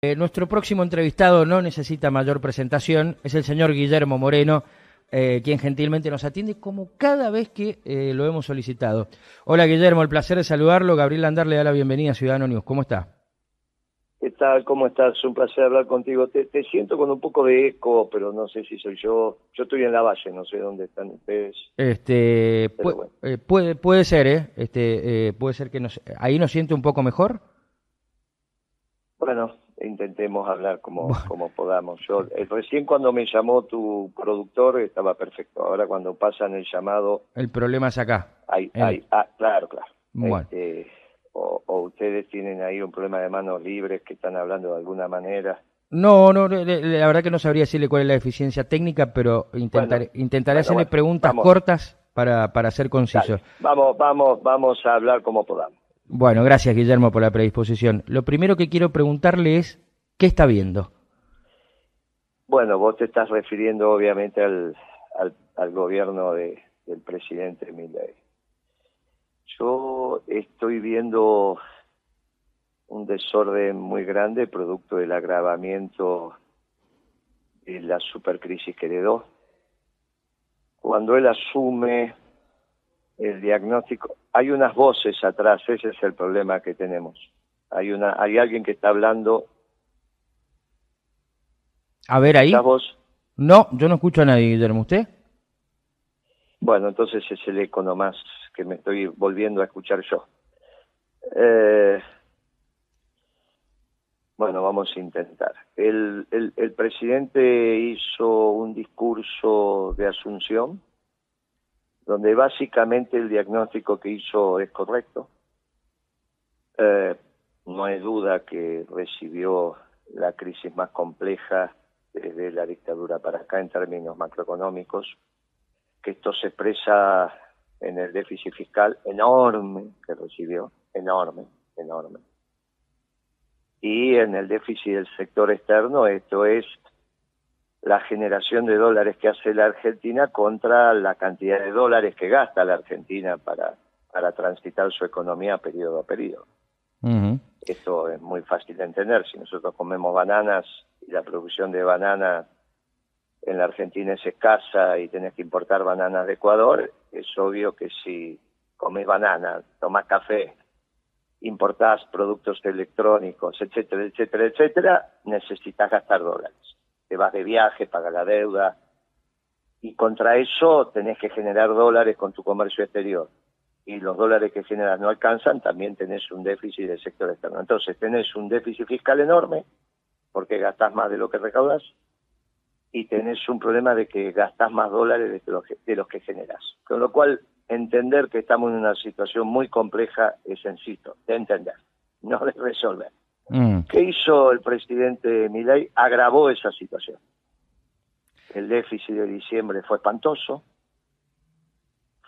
Eh, nuestro próximo entrevistado no necesita mayor presentación, es el señor Guillermo Moreno, eh, quien gentilmente nos atiende como cada vez que eh, lo hemos solicitado. Hola Guillermo, el placer de saludarlo. Gabriel Andar le da la bienvenida a Ciudadano News. ¿Cómo está? ¿Qué tal? ¿Cómo estás? Un placer hablar contigo. Te, siento con un poco de eco, pero no sé si soy yo. Yo estoy en la valle, no sé dónde están ustedes. Este, puede, puede ser, ¿eh? Este, puede ser que nos, ahí nos siente un poco mejor. Bueno, intentemos hablar como, como podamos. Yo eh, recién cuando me llamó tu productor estaba perfecto. Ahora cuando pasan el llamado... El problema es acá. Hay, hay, ah, claro, claro. Este, o, ustedes tienen ahí un problema de manos libres que están hablando de alguna manera. No, no, la verdad que no sabría decirle cuál es la eficiencia técnica, pero intentaré, intentaré hacerle preguntas cortas para, para ser conciso. Vamos, vamos, vamos a hablar como podamos. Bueno, gracias Guillermo por la predisposición. Lo primero que quiero preguntarle es, ¿qué está viendo? Bueno, vos te estás refiriendo obviamente al, al, gobierno de, del presidente Milley. Yo estoy viendo un desorden muy grande producto del agravamiento de la supercrisis que heredó. Cuando él asume el diagnóstico, hay unas voces atrás, ese es el problema que tenemos. Hay una, hay alguien que está hablando. A ver ahí. No, yo no escucho a nadie, Guillermo. ¿Usted? Bueno, entonces es el eco nomás que me estoy volviendo a escuchar yo. Eh, bueno, vamos a intentar. El, el, el presidente hizo un discurso de asunción donde básicamente el diagnóstico que hizo es correcto. Eh, no hay duda que recibió la crisis más compleja desde la dictadura para acá en términos macroeconómicos, que esto se expresa en el déficit fiscal enorme que recibió, enorme, enorme. Y en el déficit del sector externo, esto es la generación de dólares que hace la Argentina contra la cantidad de dólares que gasta la Argentina para, para transitar su economía periodo a periodo. Esto es muy fácil de entender. Si nosotros comemos bananas y la producción de bananas en la Argentina es escasa y tenés que importar bananas de Ecuador, es obvio que si comes banana, tomas café, importás productos electrónicos, etcétera, etcétera, etcétera, necesitas gastar dólares te vas de viaje, pagas la deuda, y contra eso tenés que generar dólares con tu comercio exterior. Y los dólares que generas no alcanzan, también tenés un déficit del sector externo. Entonces tenés un déficit fiscal enorme, porque gastás más de lo que recaudas, y tenés un problema de que gastás más dólares de los que, de los que generas. Con lo cual, entender que estamos en una situación muy compleja es sencillo, de entender, no de resolver. Mm. ¿Qué hizo el presidente Milei? Agravó esa situación. El déficit de diciembre fue espantoso.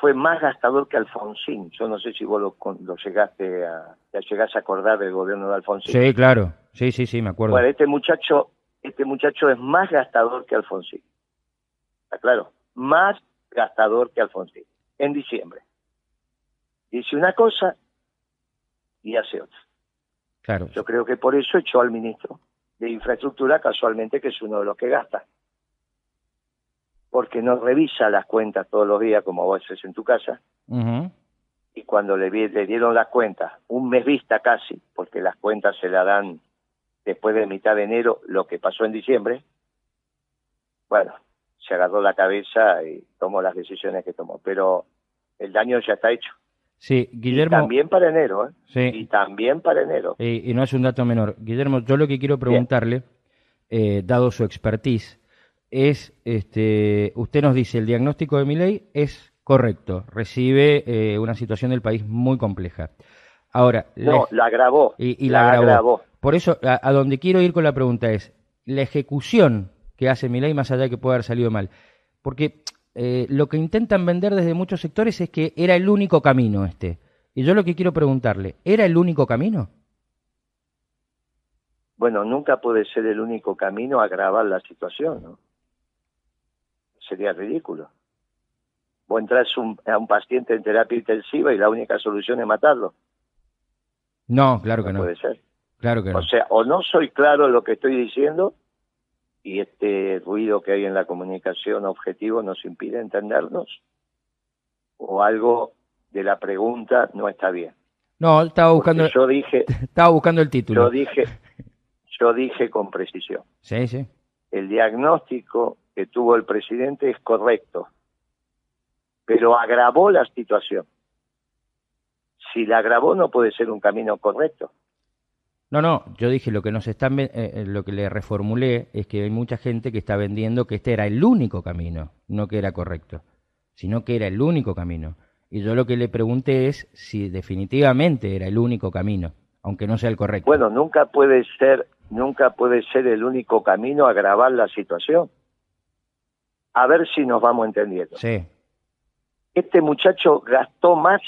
Fue más gastador que Alfonsín. Yo no sé si vos lo, llegaste a, a acordar del gobierno de Alfonsín. Sí, claro. Sí, sí, sí, me acuerdo. Bueno, este muchacho, este muchacho es más gastador que Alfonsín. ¿Está claro? Más gastador que Alfonsín. En diciembre. Dice una cosa y hace otra. Yo creo que por eso echó al ministro de Infraestructura, casualmente, que es uno de los que gasta. Porque no revisa las cuentas todos los días como vos haces en tu casa. Y cuando le, le dieron las cuentas, un mes vista casi, porque las cuentas se la dan después de mitad de enero, lo que pasó en diciembre, bueno, se agarró la cabeza y tomó las decisiones que tomó. Pero el daño ya está hecho. Sí, Guillermo. también para enero, ¿eh? Sí. Y también para enero. Y, no es un dato menor. Guillermo, yo lo que quiero preguntarle, eh, dado su expertise, es, este, usted nos dice, el diagnóstico de mi ley es correcto, recibe eh, una situación del país muy compleja. Ahora, no, la, agravó. Y, la, agravó. Por eso, a, donde quiero ir con la pregunta es, la ejecución que hace mi ley, más allá de que pueda haber salido mal, porque eh, lo que intentan vender desde muchos sectores es que era el único camino este. Y yo lo que quiero preguntarle, ¿era el único camino? Bueno, nunca puede ser el único camino agravar la situación, ¿no? Sería ridículo. Vos entras a un paciente en terapia intensiva y la única solución es matarlo. No, claro que no. Puede ser. Claro que no. O sea, o no soy claro en lo que estoy diciendo y este ruido que hay en la comunicación objetivo nos impide entendernos, o algo de la pregunta no está bien. No, estaba buscando, Porque yo dije, estaba buscando el título. yo dije, yo dije con precisión. Sí, sí. El diagnóstico que tuvo el presidente es correcto, pero agravó la situación. Si la agravó no puede ser un camino correcto. No, no, yo dije lo que nos están eh, eh, lo que le reformulé es que hay mucha gente que está vendiendo que este era el único camino, no que era correcto, sino que era el único camino. Y yo lo que le pregunté es si definitivamente era el único camino, aunque no sea el correcto. Bueno, nunca puede ser, nunca puede ser el único camino agravar la situación. A ver si nos vamos entendiendo. Sí, Este muchacho gastó más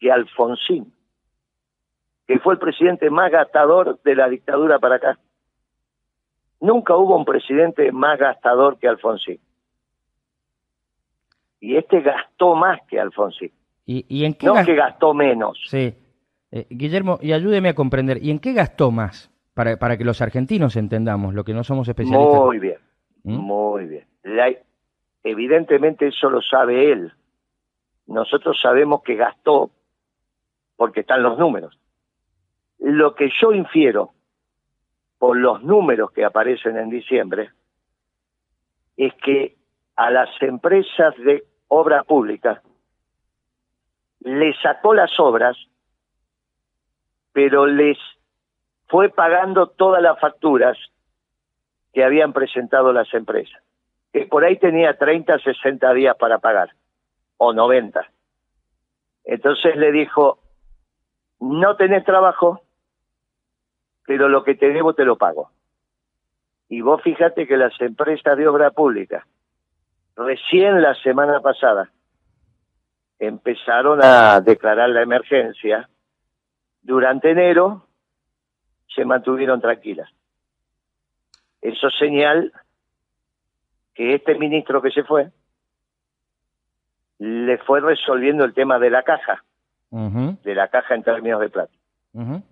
que Alfonsín, que fue el presidente más gastador de la dictadura para acá. Nunca hubo un presidente más gastador que Alfonsín. Y este gastó más que Alfonsín. ¿Y, y en qué No que gastó menos. Sí. Eh, Guillermo, y ayúdeme a comprender, ¿y en qué gastó más? Para, para que los argentinos entendamos, lo que no somos especialistas. Muy bien, ¿Mm? muy bien. La- evidentemente eso lo sabe él. Nosotros sabemos que gastó porque están los números. Lo que yo infiero por los números que aparecen en diciembre es que a las empresas de obra pública le sacó las obras, pero les fue pagando todas las facturas que habían presentado las empresas, que por ahí tenía 30, 60 días para pagar, o 90. Entonces le dijo, no tenés trabajo, pero lo que te debo te lo pago. Y vos fíjate que las empresas de obra pública, recién la semana pasada, empezaron a declarar la emergencia. Durante enero se mantuvieron tranquilas. Eso señal que este ministro que se fue le fue resolviendo el tema de la caja, de la caja en términos de plata. ujú.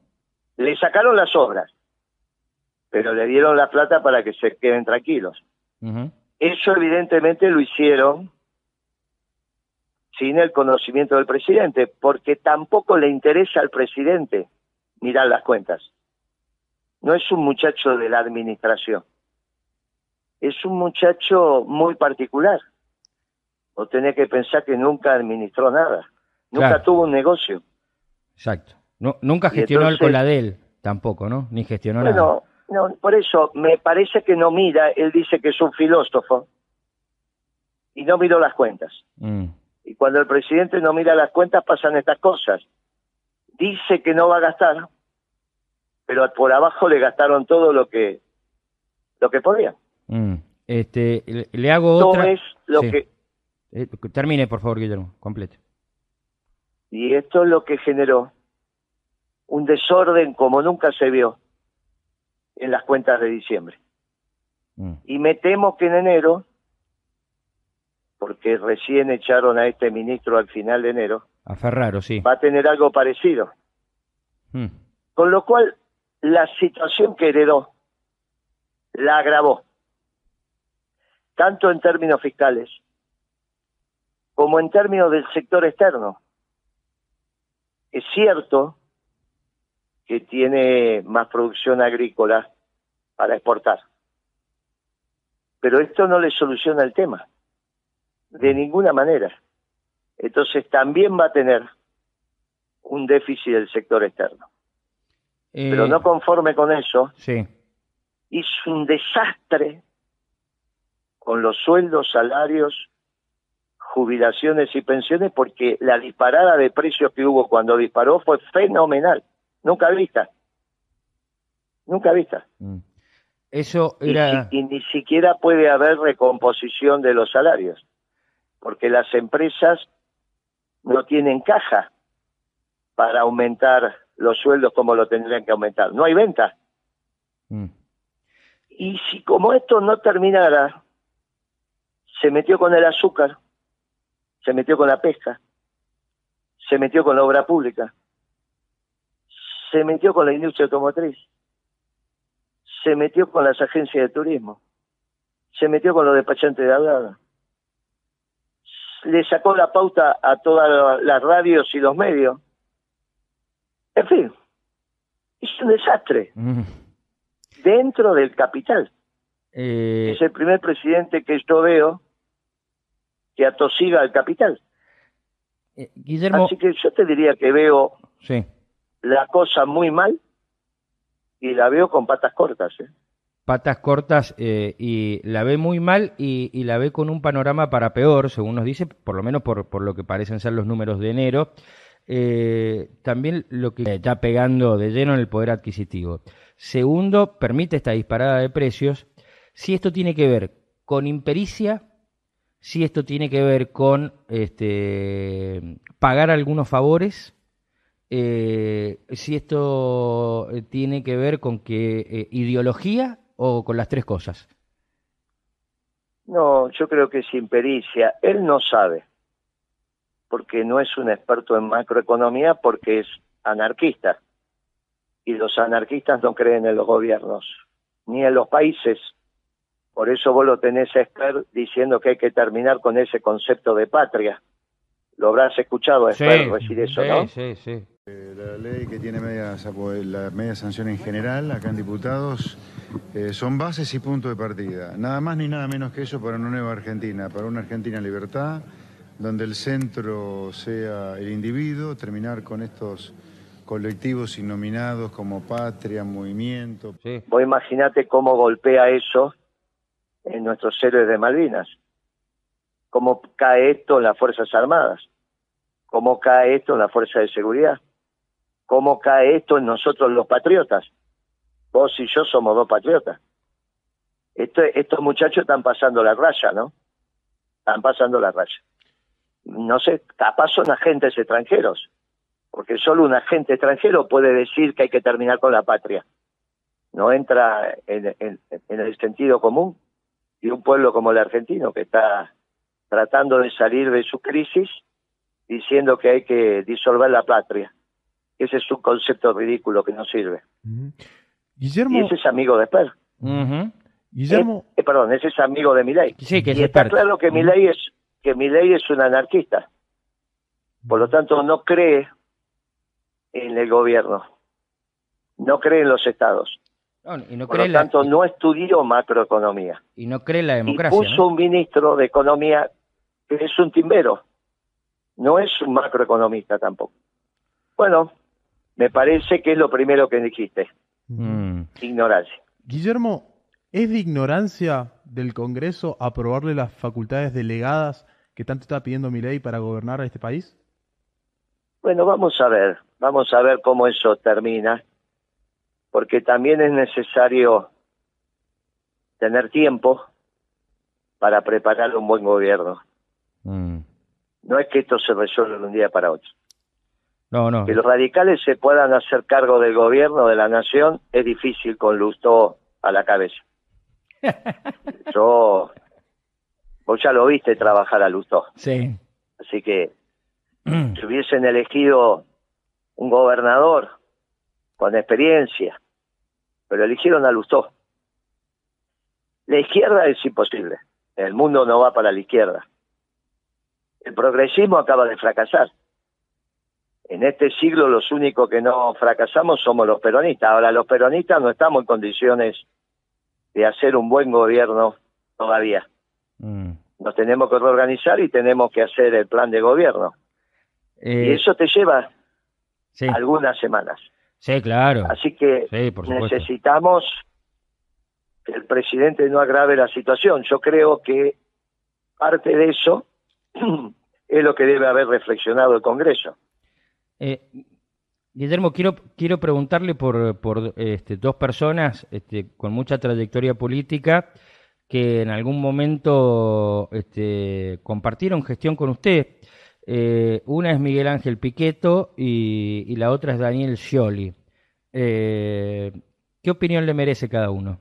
Le sacaron las obras, pero le dieron la plata para que se queden tranquilos. Eso evidentemente lo hicieron sin el conocimiento del presidente, porque tampoco le interesa al presidente mirar las cuentas. No es un muchacho de la administración, es un muchacho muy particular. Vos tenés que pensar que nunca administró nada, nunca Claro. tuvo un negocio. Exacto. No, nunca gestionó el entonces- de él, tampoco, ¿no? Ni gestionó nada. Bueno, no, por eso me parece que no mira, él dice que es un filósofo y no miró las cuentas. Mm, Y cuando el presidente no mira las cuentas pasan estas cosas. Dice que no va a gastar, pero por abajo le gastaron todo lo que lo que podían. mm. Este, le, le hago No otra. es lo Sí. que Eh, termine, por favor, Guillermo, complete. y esto es lo que generó un desorden como nunca se vio en las cuentas de diciembre. Mm, Y me temo que en enero, porque recién echaron a este ministro al final de enero, A Ferraro, sí. va a tener algo parecido. Mm, Con lo cual, la situación que heredó la agravó, tanto en términos fiscales como en términos del sector externo. Es cierto que tiene más producción agrícola para exportar, pero esto no le soluciona el tema, de ninguna manera. Entonces también va a tener un déficit del sector externo. eh, Pero no conforme con eso, Sí. hizo un desastre con los sueldos, salarios, jubilaciones y pensiones, porque la disparada de precios que hubo cuando disparó fue fenomenal, nunca vista, nunca vista. mm. Eso Y, era. y ni siquiera puede haber recomposición de los salarios, porque las empresas no tienen caja para aumentar los sueldos como lo tendrían que aumentar. No hay venta. Mm, Y si como esto no terminara, se metió con el azúcar, se metió con la pesca, se metió con la obra pública, se metió con la industria automotriz. se metió con las agencias de turismo, se metió con los despachantes de hablada, le sacó la pauta a todas las radios y los medios. En fin, es un desastre Mm. dentro del capital. Eh, Es el primer presidente que yo veo que atosiga al capital. eh, Guillermo, Así que yo te diría que veo sí. La cosa muy mal y la veo con patas cortas. ¿eh? patas cortas eh, y la ve muy mal y, la ve con un panorama para peor, según nos dice, por lo menos por, por lo que parecen ser los números de enero. Eh, también lo que está pegando de lleno en el poder adquisitivo. Segundo, permite esta disparada de precios. Si esto tiene que ver con impericia, si esto tiene que ver con este, pagar algunos favores, eh, si esto eh, tiene que ver con que eh, ideología o con las tres cosas. No, yo creo que sin pericia. Él no sabe, porque no es un experto en macroeconomía, porque es anarquista. Y los anarquistas no creen en los gobiernos, ni en los países. Por eso vos lo tenés a Esper diciendo que hay que terminar con ese concepto de patria. Lo habrás escuchado a Esper decir eso, sí, ¿no? sí, sí. Eh, La ley que tiene media, la media sanción en general, acá en diputados, eh, son bases y punto de partida. Nada más ni nada menos que eso para una nueva Argentina, para una Argentina en libertad, donde el centro sea el individuo, terminar con estos colectivos innominados como patria, movimiento. sí. Vos imaginate cómo golpea eso en nuestros héroes de Malvinas. Cómo cae esto en las Fuerzas Armadas. Cómo cae esto en la Fuerza de Seguridad. Cómo cae esto en nosotros los patriotas. Vos y yo somos dos patriotas. Esto, estos muchachos están pasando la raya, ¿no? Están pasando la raya. No sé, capaz son agentes extranjeros. Porque solo un agente extranjero puede decir que hay que terminar con la patria no entra en, en- en el sentido común y un pueblo como el argentino que está tratando de salir de su crisis diciendo que hay que disolver la patria. Ese es un concepto ridículo que no sirve. Ujú. Y Guillermo, ese es amigo de Esper. Ujú. Guillermo, Eh, perdón, ese es amigo de Milei. Sí, que es y está claro que Milei es que Milei es un anarquista. Por lo tanto, no cree en el gobierno. No cree en los estados. No, y, no Por cree lo la, tanto, no estudió macroeconomía. y no cree en la y democracia. puso ¿no? un ministro de Economía que es un timbero. No es un macroeconomista tampoco. Bueno, me parece que es lo primero que dijiste, Mm. ignorancia. Guillermo, ¿es de ignorancia del Congreso aprobarle las facultades delegadas que tanto está pidiendo Milei para gobernar a este país? Bueno, vamos a ver, vamos a ver cómo eso termina, porque también es necesario tener tiempo para preparar un buen gobierno. Mm. No es que esto se resuelva de un día para otro. No, no. Que los radicales se puedan hacer cargo del gobierno de la nación es difícil con Lustó a la cabeza. Yo, vos ya lo viste trabajar a Lustó, Sí. así que si hubiesen elegido un gobernador con experiencia, pero eligieron a Lustó. La izquierda es imposible, el mundo no va para la izquierda. El progresismo acaba de fracasar. En este siglo los únicos que no fracasamos somos los peronistas. Ahora los peronistas no estamos en condiciones de hacer un buen gobierno todavía. Mm. Nos tenemos que reorganizar y tenemos que hacer el plan de gobierno. Eh, y eso te lleva sí. algunas semanas. sí, claro. Así que Sí, necesitamos que el presidente no agrave la situación. Yo creo que parte de eso es lo que debe haber reflexionado el Congreso. Eh, Guillermo, quiero, quiero preguntarle por, por este, dos personas este, con mucha trayectoria política que en algún momento este, compartieron gestión con usted. Eh, una es Miguel Ángel Piqueto y, la otra es Daniel Scioli. Eh, ¿Qué opinión le merece cada uno?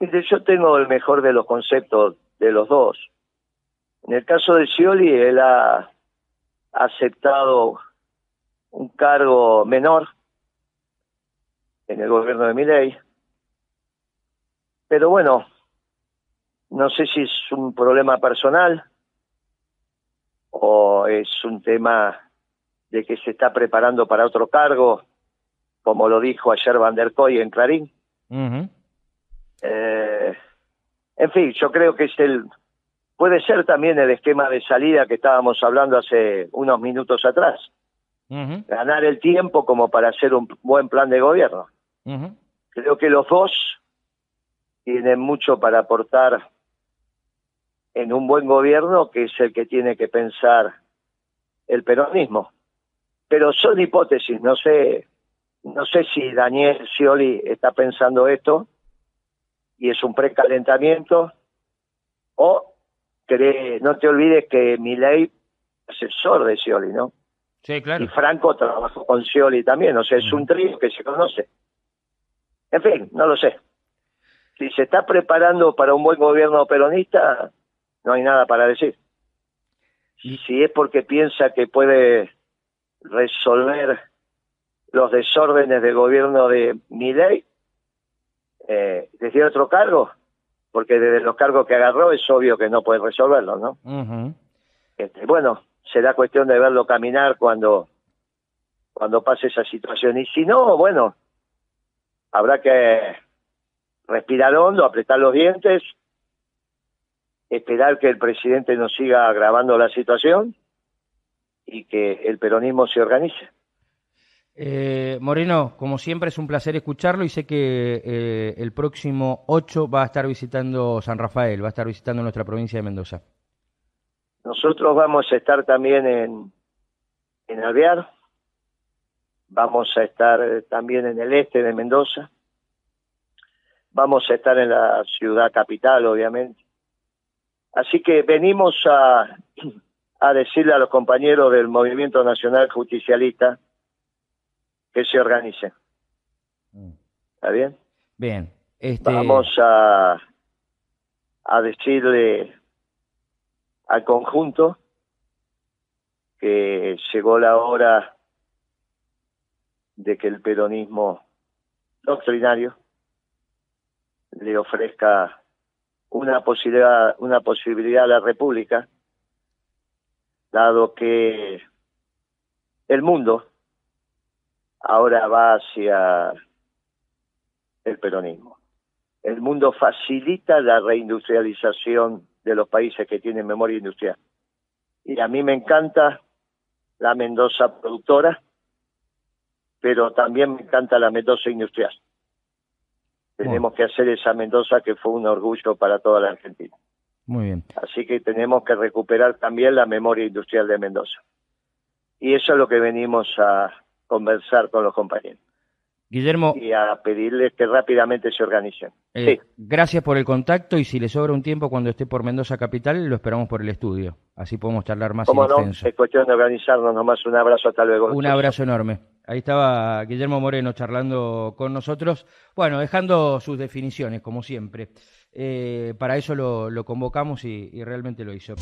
Yo tengo el mejor de los conceptos de los dos. En el caso de Scioli, él aceptado un cargo menor en el gobierno de Milei, pero bueno, no sé si es un problema personal o es un tema de que se está preparando para otro cargo, como lo dijo ayer Van der Koy en Clarín. eh, en fin, yo creo que es el puede ser también el esquema de salida que estábamos hablando hace unos minutos atrás. Ganar el tiempo como para hacer un buen plan de gobierno. Creo que los dos tienen mucho para aportar en un buen gobierno, que es el que tiene que pensar el peronismo. Pero son hipótesis, no sé, no sé si Daniel Scioli está pensando esto y es un precalentamiento o no te olvides que Milei es asesor de Scioli, ¿no? Sí, claro. Y Franco trabajó con Scioli también, o sea, es un trío que se conoce. En fin, no lo sé. Si se está preparando para un buen gobierno peronista, no hay nada para decir. Si es porque piensa que puede resolver los desórdenes del gobierno de Milei eh, desde otro cargo, porque desde los cargos que agarró es obvio que no puede resolverlo, ¿no? este, bueno, será cuestión de verlo caminar cuando cuando pase esa situación y si no, bueno, habrá que respirar hondo, apretar los dientes, esperar que el presidente nos siga agravando la situación y que el peronismo se organice. Eh, Moreno, como siempre es un placer escucharlo y sé que eh, el próximo 8 va a estar visitando San Rafael, va a estar visitando nuestra provincia de Mendoza. Nosotros vamos a estar también en, en Alvear, vamos a estar también en el este de Mendoza, vamos a estar en la ciudad capital, obviamente. Así que venimos a, a decirle a los compañeros del Movimiento Nacional Justicialista que se organicen. Mm. ¿Está bien? Bien. Este... Vamos a, a decirle al conjunto que llegó la hora de que el peronismo doctrinario le ofrezca una posibilidad, una posibilidad a la República, dado que el mundo ahora va hacia el peronismo. El mundo facilita la reindustrialización de los países que tienen memoria industrial. Y a mí me encanta la Mendoza productora, pero también me encanta la Mendoza industrial. Tenemos que hacer esa Mendoza que fue un orgullo para toda la Argentina. Muy bien. Así que tenemos que recuperar también la memoria industrial de Mendoza. Y eso es lo que venimos a conversar con los compañeros. Guillermo. Y a pedirles que rápidamente se organicen. Eh, sí. Gracias por el contacto y si le sobra un tiempo cuando esté por Mendoza Capital, lo esperamos por el estudio. Así podemos charlar más ¿Cómo no? Es cuestión de organizarnos nomás. Un abrazo, hasta luego. Un abrazo enorme. Ahí estaba Guillermo Moreno charlando con nosotros, bueno, dejando sus definiciones, como siempre. Eh, para eso lo, lo convocamos y, y realmente lo hizo.